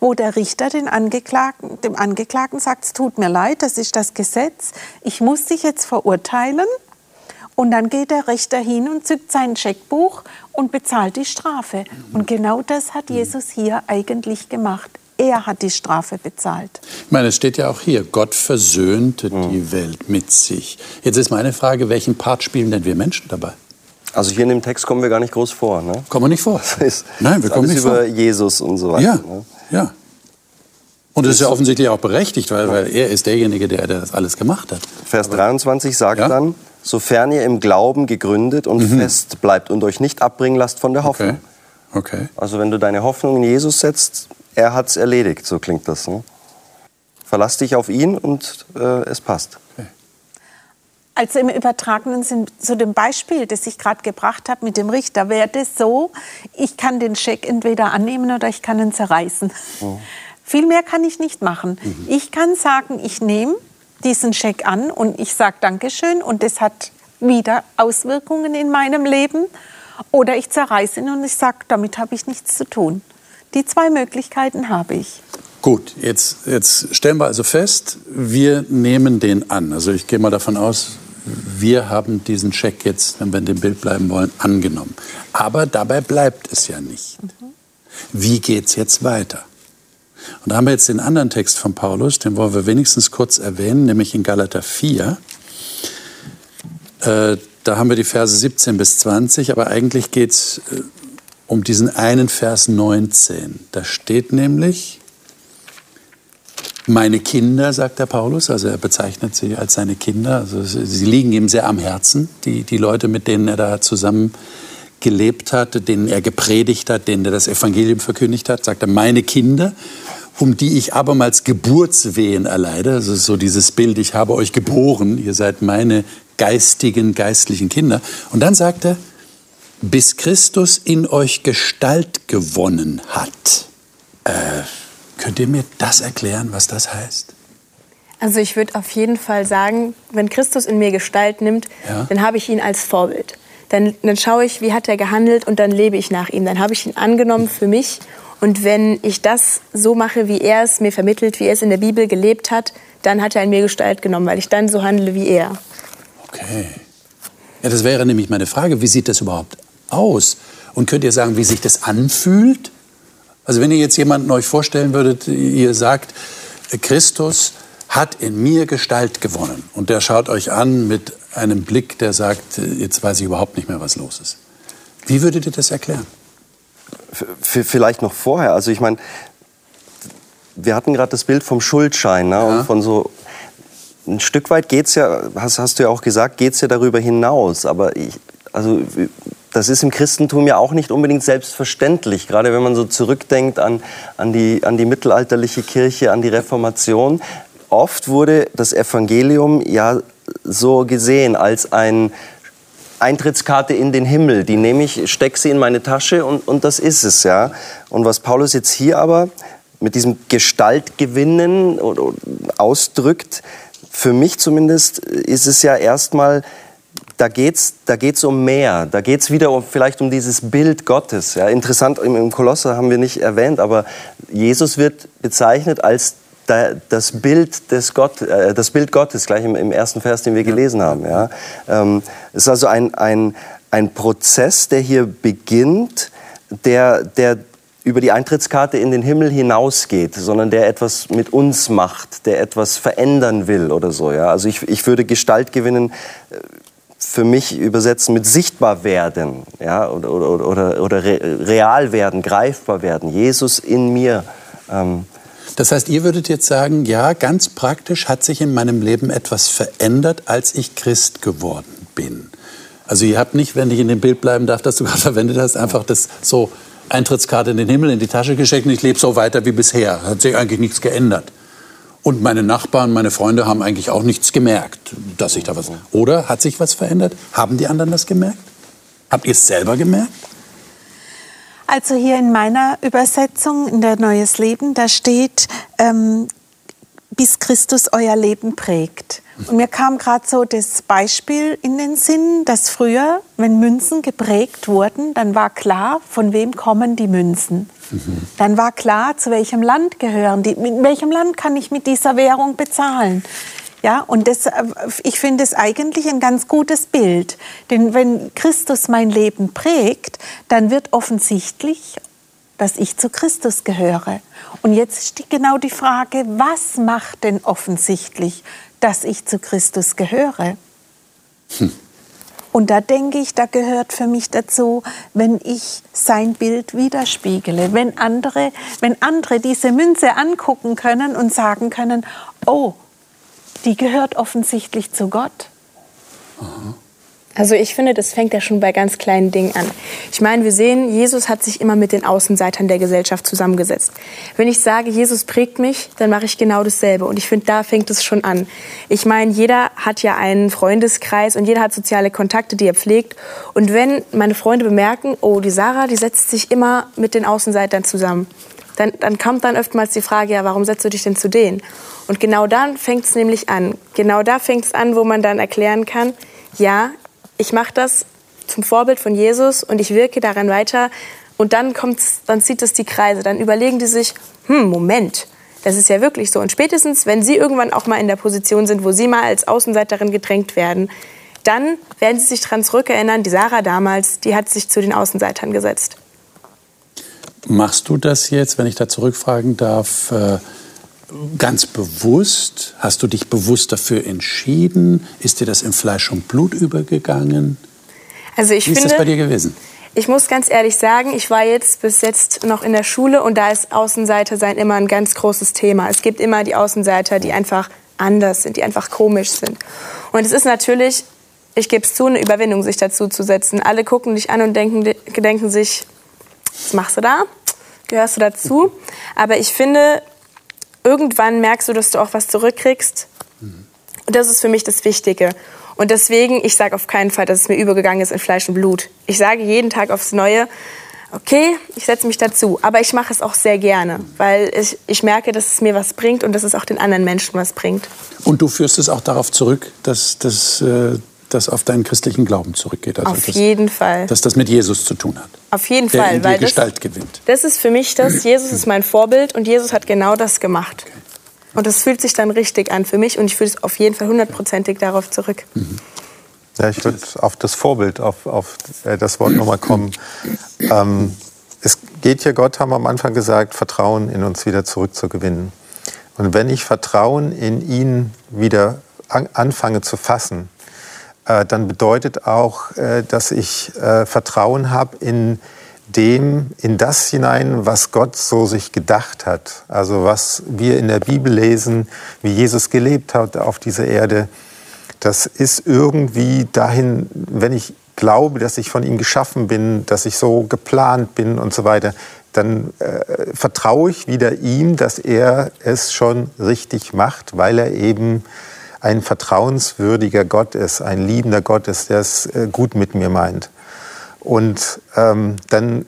wo der Richter den Angeklagten, dem Angeklagten sagt, es tut mir leid, das ist das Gesetz, ich muss dich jetzt verurteilen. Und dann geht der Richter hin und zückt sein Scheckbuch und bezahlt die Strafe. Und genau das hat Jesus hier eigentlich gemacht. Er hat die Strafe bezahlt. Ich meine, es steht ja auch hier, Gott versöhnte mhm. die Welt mit sich. Jetzt ist meine Frage, welchen Part spielen denn wir Menschen dabei? Also hier in dem Text kommen wir gar nicht groß vor. Ne? Kommen wir nicht vor. Heißt, Nein, wir kommen nicht über vor. Jesus und so weiter. Ja, ne? ja. Und das ist ja offensichtlich auch berechtigt, weil, weil er ist derjenige, der, der das alles gemacht hat. Vers Aber, 23 sagt ja? dann, sofern ihr im Glauben gegründet und mhm. fest bleibt und euch nicht abbringen lasst von der Hoffnung. Okay. okay. Also wenn du deine Hoffnung in Jesus setzt, er hat es erledigt, so klingt das. Ne? Verlass dich auf ihn und äh, es passt. Also im übertragenen Sinn, zu dem Beispiel, das ich gerade gebracht habe mit dem Richter, wäre das so, ich kann den Scheck entweder annehmen oder ich kann ihn zerreißen. Mhm. Viel mehr kann ich nicht machen. Mhm. Ich kann sagen, ich nehme diesen Scheck an und ich sage Dankeschön und das hat wieder Auswirkungen in meinem Leben. Oder ich zerreiße ihn und ich sage, damit habe ich nichts zu tun. Die zwei Möglichkeiten habe ich. Gut, jetzt, jetzt stellen wir also fest, wir nehmen den an. Also ich gehe mal davon aus, wir haben diesen Scheck jetzt, wenn wir in dem Bild bleiben wollen, angenommen. Aber dabei bleibt es ja nicht. Wie geht es jetzt weiter? Und da haben wir jetzt den anderen Text von Paulus, den wollen wir wenigstens kurz erwähnen, nämlich in Galater 4. Äh, da haben wir die Verse 17 bis 20, aber eigentlich geht es äh, um diesen einen Vers 19. Da steht nämlich, meine Kinder, sagt der Paulus, also er bezeichnet sie als seine Kinder. Also sie liegen ihm sehr am Herzen, die, die Leute, mit denen er da zusammen gelebt hat, denen er gepredigt hat, denen er das Evangelium verkündigt hat, sagt er, meine Kinder, um die ich abermals Geburtswehen erleide. Also so dieses Bild, ich habe euch geboren, ihr seid meine geistigen, geistlichen Kinder. Und dann sagt er, bis Christus in euch Gestalt gewonnen hat. Äh, Könnt ihr mir das erklären, was das heißt? Also ich würde auf jeden Fall sagen, wenn Christus in mir Gestalt nimmt, ja. dann habe ich ihn als Vorbild. Dann, dann schaue ich, wie hat er gehandelt und dann lebe ich nach ihm. Dann habe ich ihn angenommen für mich. Und wenn ich das so mache, wie er es mir vermittelt, wie er es in der Bibel gelebt hat, dann hat er in mir Gestalt genommen, weil ich dann so handle wie er. Okay. Ja, das wäre nämlich meine Frage. Wie sieht das überhaupt aus? Und könnt ihr sagen, wie sich das anfühlt? Also wenn ihr jetzt jemanden euch vorstellen würdet, ihr sagt, Christus hat in mir Gestalt gewonnen und der schaut euch an mit einem Blick, der sagt, jetzt weiß ich überhaupt nicht mehr, was los ist. Wie würdet ihr das erklären? vielleicht noch vorher. Also ich meine, wir hatten gerade das Bild vom Schuldschein ne? Ja. und von so ein Stück weit geht es ja, hast, hast du ja auch gesagt, geht es ja darüber hinaus. Aber ich, also das ist im Christentum ja auch nicht unbedingt selbstverständlich, gerade wenn man so zurückdenkt an, an, die, an die mittelalterliche Kirche, an die Reformation. Oft wurde das Evangelium ja so gesehen als ein Eintrittskarte in den Himmel. Die nehme ich, stecke sie in meine Tasche und, und das ist es. Ja. Und was Paulus jetzt hier aber mit diesem Gestaltgewinnen ausdrückt, für mich zumindest, ist es ja erstmal da geht es da geht's um mehr. Da geht es wieder um, vielleicht um dieses Bild Gottes. Ja, interessant, im, im Kolosser haben wir nicht erwähnt, aber Jesus wird bezeichnet als das Bild, des Gott, äh, das Bild Gottes, gleich im, im, ersten Vers, den wir gelesen haben. Ja. Ähm, es ist also ein, ein, ein Prozess, der hier beginnt, der, der über die Eintrittskarte in den Himmel hinausgeht, sondern der etwas mit uns macht, der etwas verändern will oder so. Ja? Also ich, ich würde Gestalt gewinnen äh, für mich übersetzen mit sichtbar werden ja, oder, oder, oder, oder real werden, greifbar werden. Jesus in mir. Ähm. Das heißt, ihr würdet jetzt sagen, ja, ganz praktisch hat sich in meinem Leben etwas verändert, als ich Christ geworden bin. Also ihr habt nicht, wenn ich in dem Bild bleiben darf, das du gerade *laughs* verwendet hast, einfach das so Eintrittskarte in den Himmel in die Tasche gesteckt und ich lebe so weiter wie bisher. Hat sich eigentlich nichts geändert. Und meine Nachbarn, meine Freunde haben eigentlich auch nichts gemerkt, dass sich da was. Oder hat sich was verändert? Haben die anderen das gemerkt? Habt ihr es selber gemerkt? Also hier in meiner Übersetzung in der Neues Leben, da steht, ähm, bis Christus euer Leben prägt. Und mir kam gerade so das Beispiel in den Sinn, dass früher, wenn Münzen geprägt wurden, dann war klar, von wem kommen die Münzen. Mhm. Dann war klar, zu welchem Land gehören die, mit welchem Land kann ich mit dieser Währung bezahlen. Ja, und das, äh, ich finde es eigentlich ein ganz gutes Bild. Denn wenn Christus mein Leben prägt, dann wird offensichtlich, dass ich zu Christus gehöre. Und jetzt steht genau die Frage, was macht denn offensichtlich, dass ich zu Christus gehöre. Hm. Und da denke ich, da gehört für mich dazu, wenn ich sein Bild widerspiegele, wenn andere, wenn andere diese Münze angucken können und sagen können, oh, die gehört offensichtlich zu Gott. Aha. Also ich finde, das fängt ja schon bei ganz kleinen Dingen an. Ich meine, wir sehen, Jesus hat sich immer mit den Außenseitern der Gesellschaft zusammengesetzt. Wenn ich sage, Jesus prägt mich, dann mache ich genau dasselbe. Und ich finde, da fängt es schon an. Ich meine, jeder hat ja einen Freundeskreis und jeder hat soziale Kontakte, die er pflegt. Und wenn meine Freunde bemerken, oh, die Sarah, die setzt sich immer mit den Außenseitern zusammen, dann, dann kommt dann oftmals die Frage, ja, warum setzt du dich denn zu denen? Und genau dann fängt es nämlich an. Genau da fängt es an, wo man dann erklären kann, ja, ich mache das zum Vorbild von Jesus und ich wirke daran weiter. Und dann kommt's, dann zieht es die Kreise. Dann überlegen die sich, hm, Moment, das ist ja wirklich so. Und spätestens, wenn sie irgendwann auch mal in der Position sind, wo sie mal als Außenseiterin gedrängt werden, dann werden sie sich daran zurückerinnern, die Sarah damals, die hat sich zu den Außenseitern gesetzt. Machst du das jetzt, wenn ich da zurückfragen darf, äh, ganz bewusst? Hast du dich bewusst dafür entschieden? Ist dir das in Fleisch und Blut übergegangen? Also ich Wie finde, ist das bei dir gewesen? Ich muss ganz ehrlich sagen, ich war jetzt bis jetzt noch in der Schule und da ist Außenseiter sein immer ein ganz großes Thema. Es gibt immer die Außenseiter, die einfach anders sind, die einfach komisch sind. Und es ist natürlich, ich gebe es zu, eine Überwindung, sich dazu zu setzen. Alle gucken dich an und denken, denken sich, was machst du da? Gehörst du dazu? Aber ich finde, irgendwann merkst du, dass du auch was zurückkriegst. Und das ist für mich das Wichtige. Und deswegen, ich sage auf keinen Fall, dass es mir übergegangen ist in Fleisch und Blut. Ich sage jeden Tag aufs Neue, okay, ich setze mich dazu. Aber ich mache es auch sehr gerne, weil ich, ich merke, dass es mir was bringt und dass es auch den anderen Menschen was bringt. Und du führst es auch darauf zurück, dass, dass äh, das auf deinen christlichen Glauben zurückgeht. Also auf das, jeden Fall. Dass das mit Jesus zu tun hat. Auf jeden der Fall. In weil Gestalt das, gewinnt. Das ist für mich das. Jesus ist mein Vorbild und Jesus hat genau das gemacht. Okay. Und das fühlt sich dann richtig an für mich und ich fühle es auf jeden Fall hundertprozentig darauf zurück. Mhm. Ja, ich würde auf das Vorbild, auf, auf äh, das Wort nochmal kommen. Ähm, es geht hier Gott, haben wir am Anfang gesagt, Vertrauen in uns wieder zurückzugewinnen. Und wenn ich Vertrauen in ihn wieder an, anfange zu fassen, dann bedeutet auch, äh, dass ich äh, Vertrauen habe in dem, in das hinein, was Gott so sich gedacht hat. Also was wir in der Bibel lesen, wie Jesus gelebt hat auf dieser Erde. Das ist irgendwie dahin, wenn ich glaube, dass ich von ihm geschaffen bin, dass ich so geplant bin und so weiter, dann äh, vertraue ich wieder ihm, dass er es schon richtig macht, weil er eben ein vertrauenswürdiger Gott ist, ein liebender Gott ist, der es äh, gut mit mir meint. Und ähm, dann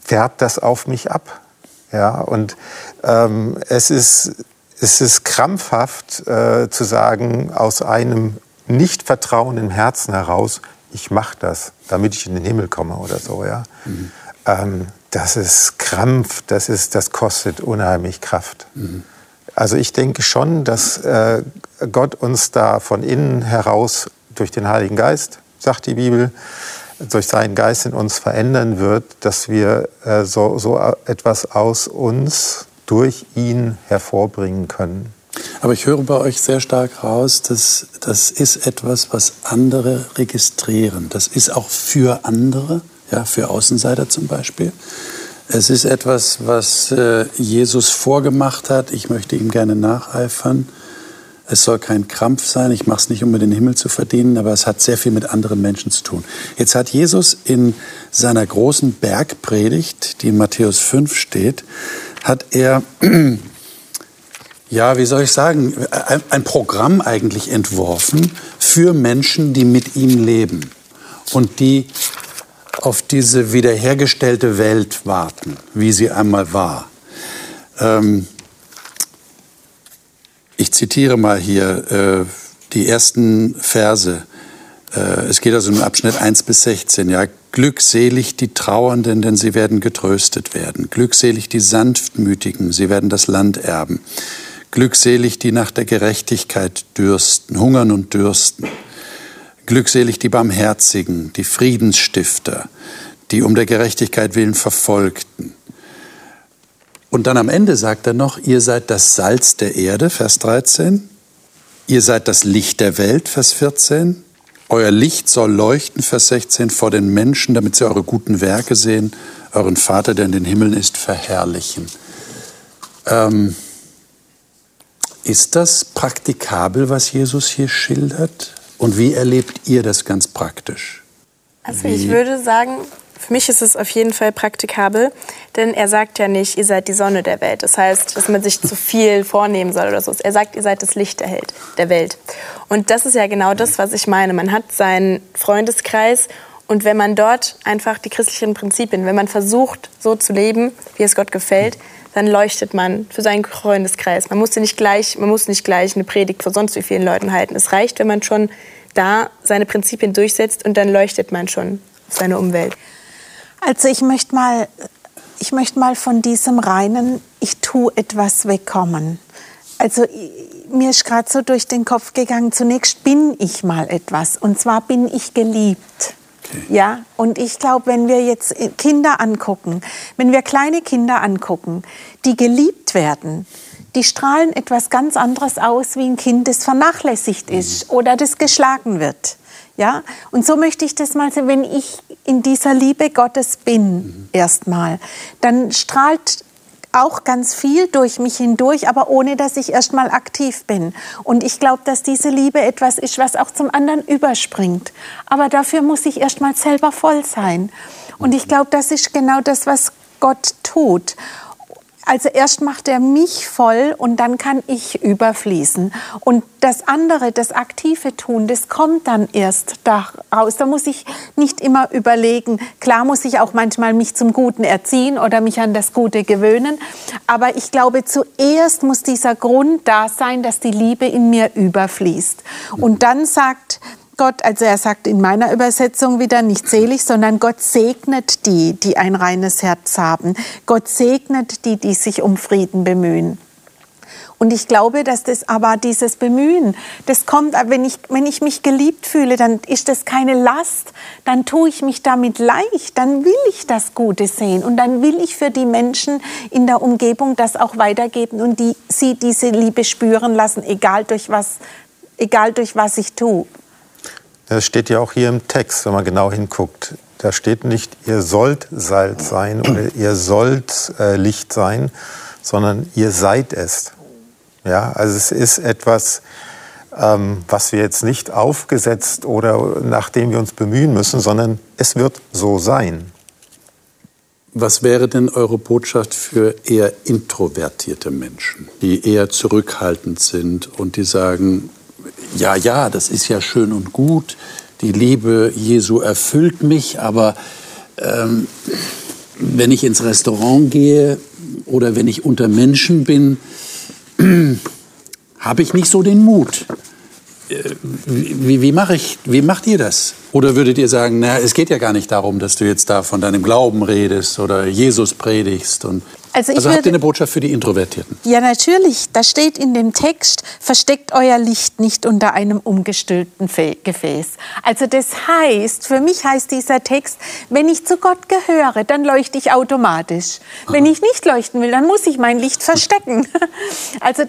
färbt das auf mich ab. Ja, und ähm, es, ist, es ist krampfhaft äh, zu sagen, aus einem Nichtvertrauen im Herzen heraus, ich mache das, damit ich in den Himmel komme oder so. Ja? Mhm. Ähm, das ist Krampf, das, ist, das kostet unheimlich Kraft. Mhm. Also ich denke schon, dass äh, Gott uns da von innen heraus durch den Heiligen Geist, sagt die Bibel, durch seinen Geist in uns verändern wird, dass wir äh, so, so etwas aus uns durch ihn hervorbringen können. Aber ich höre bei euch sehr stark raus, dass das ist etwas, was andere registrieren. Das ist auch für andere, ja, für Außenseiter zum Beispiel. Es ist etwas, was äh, Jesus vorgemacht hat. Ich möchte ihm gerne nacheifern. Es soll kein Krampf sein. Ich mache es nicht, um mir den Himmel zu verdienen, aber es hat sehr viel mit anderen Menschen zu tun. Jetzt hat Jesus in seiner großen Bergpredigt, die in Matthäus 5 steht, hat er, *clears throat* ja, wie soll ich sagen, ein Programm eigentlich entworfen für Menschen, die mit ihm leben und die auf diese wiederhergestellte Welt warten, wie sie einmal war. Ähm, ich zitiere mal hier äh, die ersten Verse. Äh, es geht also im Abschnitt 1 bis 16. Ja, glückselig die Trauernden, denn sie werden getröstet werden. Glückselig die Sanftmütigen, sie werden das Land erben. Glückselig die nach der Gerechtigkeit dürsten, hungern und dürsten. Glückselig die Barmherzigen, die Friedensstifter, die um der Gerechtigkeit willen Verfolgten. Und dann am Ende sagt er noch, ihr seid das Salz der Erde, Vers 13. Ihr seid das Licht der Welt, Vers 14. Euer Licht soll leuchten, Vers 16, vor den Menschen, damit sie eure guten Werke sehen, euren Vater, der in den Himmeln ist, verherrlichen. Ähm, ist das praktikabel, was Jesus hier schildert? Und wie erlebt ihr das ganz praktisch? Also wie? ich würde sagen, für mich ist es auf jeden Fall praktikabel, denn er sagt ja nicht, ihr seid die Sonne der Welt. Das heißt, dass man sich zu viel *laughs* vornehmen soll oder so. Er sagt, ihr seid das Licht der, Welt, der Welt. Und das ist ja genau das, was ich meine. Man hat seinen Freundeskreis und wenn man dort einfach die christlichen Prinzipien, wenn man versucht, so zu leben, wie es Gott gefällt, dann leuchtet man für seinen Freundeskreis. Man muss nicht gleich, man muss nicht gleich eine Predigt vor sonst wie vielen Leuten halten. Es reicht, wenn man schon da seine Prinzipien durchsetzt und dann leuchtet man schon auf seine Umwelt. Also ich möchte mal, ich möchte mal von diesem reinen, ich tue etwas wegkommen. Also mir ist gerade so durch den Kopf gegangen, zunächst bin ich mal etwas und zwar bin ich geliebt. Okay. Ja, und ich glaube, wenn wir jetzt Kinder angucken, wenn wir kleine Kinder angucken, die geliebt werden, die strahlen etwas ganz anderes aus wie ein Kind, das vernachlässigt ist mhm. oder das geschlagen wird. Ja, und so möchte ich das mal sehen, wenn ich in dieser Liebe Gottes bin, mhm. erstmal, dann strahlt auch ganz viel durch mich hindurch, aber ohne dass ich erstmal aktiv bin. Und ich glaube, dass diese Liebe etwas ist, was auch zum anderen überspringt. Aber dafür muss ich erstmal selber voll sein. Und ich glaube, das ist genau das, was Gott tut. Also erst macht er mich voll und dann kann ich überfließen. Und das andere, das aktive Tun, das kommt dann erst daraus. Da muss ich nicht immer überlegen. Klar muss ich auch manchmal mich zum Guten erziehen oder mich an das Gute gewöhnen. Aber ich glaube, zuerst muss dieser Grund da sein, dass die Liebe in mir überfließt. Und dann sagt Gott, also er sagt in meiner Übersetzung wieder nicht selig, sondern Gott segnet die, die ein reines Herz haben. Gott segnet die, die sich um Frieden bemühen. Und ich glaube, dass das aber dieses Bemühen, das kommt, wenn ich, wenn ich mich geliebt fühle, dann ist das keine Last, dann tue ich mich damit leicht, dann will ich das Gute sehen und dann will ich für die Menschen in der Umgebung das auch weitergeben und die, sie diese Liebe spüren lassen, egal durch was, egal durch was ich tue. Das steht ja auch hier im Text, wenn man genau hinguckt. Da steht nicht, ihr sollt Salz sein oder ihr sollt äh, Licht sein, sondern ihr seid es. Ja, also es ist etwas, ähm, was wir jetzt nicht aufgesetzt oder nach dem wir uns bemühen müssen, sondern es wird so sein. Was wäre denn eure Botschaft für eher introvertierte Menschen, die eher zurückhaltend sind und die sagen, ja, ja, das ist ja schön und gut, die Liebe Jesu erfüllt mich, aber ähm, wenn ich ins Restaurant gehe oder wenn ich unter Menschen bin, *clears throat* habe ich nicht so den Mut. Äh, wie, wie, mache ich, wie macht ihr das? Oder würdet ihr sagen, na, es geht ja gar nicht darum, dass du jetzt da von deinem Glauben redest oder Jesus predigst und also, also habt ihr eine Botschaft für die Introvertierten? Ja, natürlich. Da steht in dem Text, versteckt euer Licht nicht unter einem umgestülpten Gefäß. Also das heißt, für mich heißt dieser Text, wenn ich zu Gott gehöre, dann leuchte ich automatisch. Aha. Wenn ich nicht leuchten will, dann muss ich mein Licht verstecken. *laughs* Also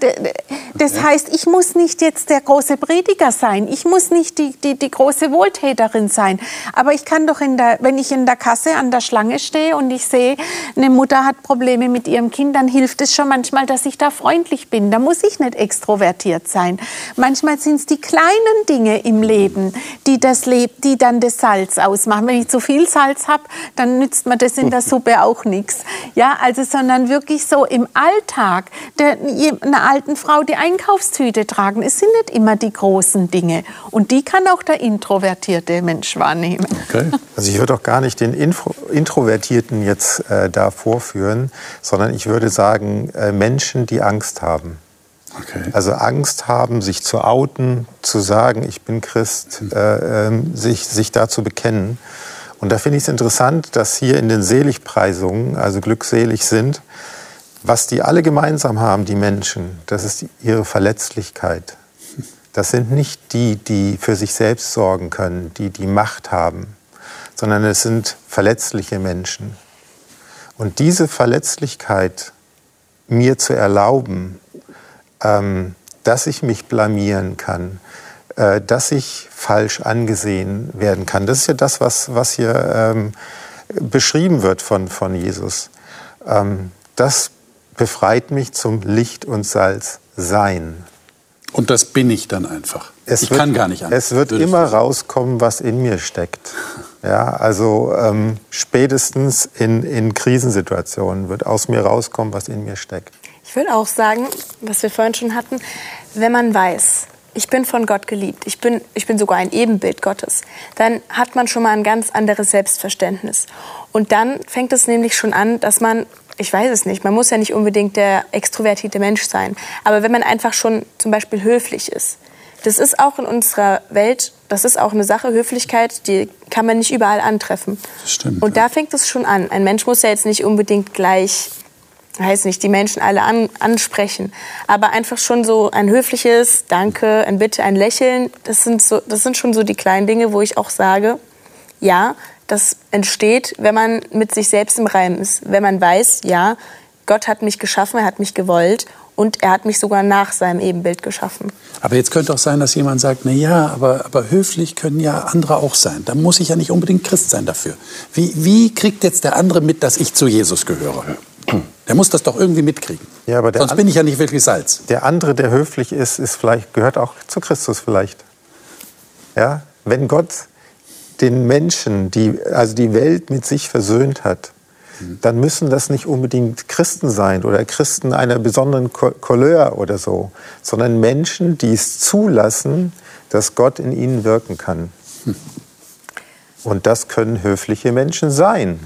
das heißt, ich muss nicht jetzt der große Prediger sein. Ich muss nicht die, die, die große Wohltäterin sein. Aber ich kann doch, in der, wenn ich in der Kasse an der Schlange stehe und ich sehe, eine Mutter hat Probleme mit ihrem Kind, dann hilft es schon manchmal, dass ich da freundlich bin. Da muss ich nicht extrovertiert sein. Manchmal sind es die kleinen Dinge im Leben, die das Leb die dann das Salz ausmachen. Wenn ich zu viel Salz habe, dann nützt mir das in der *laughs* Suppe auch nichts. Ja, also sondern wirklich so im Alltag der, einer alten Frau die Einkaufstüte tragen. Es sind nicht immer die großen Dinge und die kann auch der introvertierte Mensch wahrnehmen. Okay. *laughs* Also ich würde auch gar nicht den Info Introvertierten jetzt äh, da vorführen, sondern ich würde sagen äh, Menschen, die Angst haben. Okay. Also Angst haben, sich zu outen, zu sagen, ich bin Christ, mhm. äh, äh, sich, sich da zu bekennen. Und da finde ich es interessant, dass hier in den Seligpreisungen, also glückselig sind, was die alle gemeinsam haben, die Menschen, das ist ihre Verletzlichkeit. Das sind nicht die, die für sich selbst sorgen können, die die Macht haben, sondern es sind verletzliche Menschen. Und diese Verletzlichkeit mir zu erlauben, ähm, dass ich mich blamieren kann, äh, dass ich falsch angesehen werden kann, das ist ja das, was, was hier ähm, beschrieben wird von, von Jesus. Ähm, das befreit mich zum Licht und Salz sein. Und das bin ich dann einfach. Es ich wird, kann gar nicht anders. Es wird immer rauskommen, was in mir steckt. Ja, also ähm, spätestens in, in Krisensituationen wird aus mir rauskommen, was in mir steckt. Ich würde auch sagen, was wir vorhin schon hatten, wenn man weiß, ich bin von Gott geliebt, ich bin, ich bin sogar ein Ebenbild Gottes, dann hat man schon mal ein ganz anderes Selbstverständnis. Und dann fängt es nämlich schon an, dass man, ich weiß es nicht, man muss ja nicht unbedingt der extrovertierte Mensch sein, aber wenn man einfach schon zum Beispiel höflich ist, das ist auch in unserer Welt, das ist auch eine Sache, Höflichkeit, die kann man nicht überall antreffen. Das stimmt. Und da fängt es schon an. Ein Mensch muss ja jetzt nicht unbedingt gleich heißt nicht, die Menschen alle an, ansprechen, aber einfach schon so ein höfliches Danke, ein Bitte, ein Lächeln, das sind, so, das sind schon so die kleinen Dinge, wo ich auch sage, ja, das entsteht, wenn man mit sich selbst im Reim ist, wenn man weiß, ja, Gott hat mich geschaffen, er hat mich gewollt und er hat mich sogar nach seinem Ebenbild geschaffen. Aber jetzt könnte auch sein, dass jemand sagt, na ja, aber, aber höflich können ja andere auch sein. Da muss ich ja nicht unbedingt Christ sein dafür. Wie, wie kriegt jetzt der andere mit, dass ich zu Jesus gehöre? *clears throat* Der muss das doch irgendwie mitkriegen. Ja, aber Sonst bin ich ja nicht wirklich Salz. Der andere, der höflich ist, ist vielleicht, gehört auch zu Christus vielleicht. Ja? Wenn Gott den Menschen, die, also die Welt mit sich versöhnt hat. Dann müssen das nicht unbedingt Christen sein oder Christen einer besonderen Couleur oder so, sondern Menschen, die es zulassen, dass Gott in ihnen wirken kann. Hm. Und das können höfliche Menschen sein.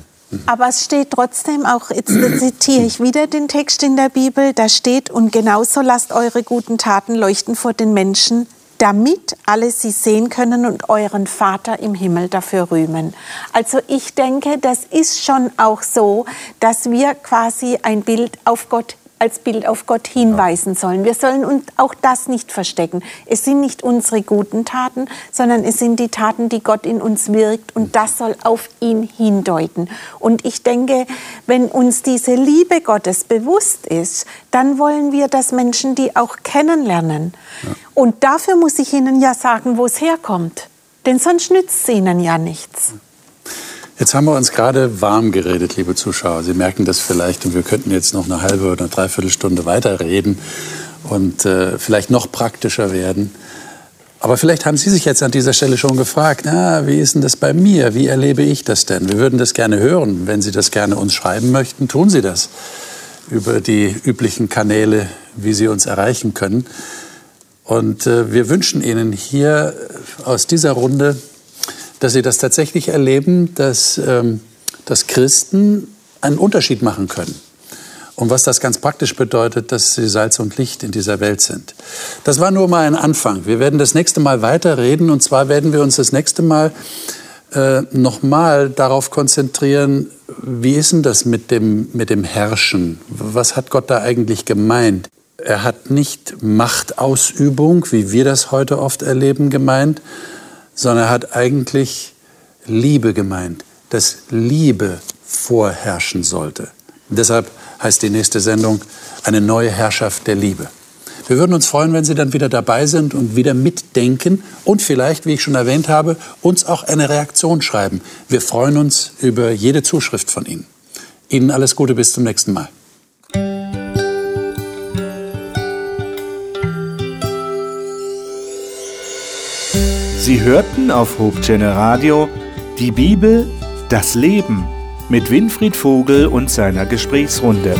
Aber es steht trotzdem auch, jetzt zitiere ich wieder den Text in der Bibel, da steht, und genauso lasst eure guten Taten leuchten vor den Menschen, damit alle sie sehen können und euren Vater im Himmel dafür rühmen. Also ich denke, das ist schon auch so, dass wir quasi ein Bild auf Gott als Bild auf Gott hinweisen sollen. Wir sollen uns auch das nicht verstecken. Es sind nicht unsere guten Taten, sondern es sind die Taten, die Gott in uns wirkt und das soll auf ihn hindeuten. Und ich denke, wenn uns diese Liebe Gottes bewusst ist, dann wollen wir, dass Menschen die auch kennenlernen. Ja. Und dafür muss ich ihnen ja sagen, wo es herkommt. Denn sonst nützt es ihnen ja nichts. Jetzt haben wir uns gerade warm geredet, liebe Zuschauer. Sie merken das vielleicht und wir könnten jetzt noch eine halbe oder eine Dreiviertelstunde weiterreden und äh, vielleicht noch praktischer werden. Aber vielleicht haben Sie sich jetzt an dieser Stelle schon gefragt, na, wie ist denn das bei mir? Wie erlebe ich das denn? Wir würden das gerne hören. Wenn Sie das gerne uns schreiben möchten, tun Sie das über die üblichen Kanäle, wie Sie uns erreichen können. Und äh, wir wünschen Ihnen hier aus dieser Runde dass sie das tatsächlich erleben, dass, ähm, dass Christen einen Unterschied machen können. Und was das ganz praktisch bedeutet, dass sie Salz und Licht in dieser Welt sind. Das war nur mal ein Anfang. Wir werden das nächste Mal weiterreden. Und zwar werden wir uns das nächste Mal äh, nochmal darauf konzentrieren, wie ist denn das mit dem, mit dem Herrschen? Was hat Gott da eigentlich gemeint? Er hat nicht Machtausübung, wie wir das heute oft erleben, gemeint, sondern er hat eigentlich Liebe gemeint, dass Liebe vorherrschen sollte. Deshalb heißt die nächste Sendung eine neue Herrschaft der Liebe. Wir würden uns freuen, wenn Sie dann wieder dabei sind und wieder mitdenken und vielleicht, wie ich schon erwähnt habe, uns auch eine Reaktion schreiben. Wir freuen uns über jede Zuschrift von Ihnen. Ihnen alles Gute, bis zum nächsten Mal. Sie hörten auf Hope Channel Radio die Bibel, das Leben mit Winfried Vogel und seiner Gesprächsrunde.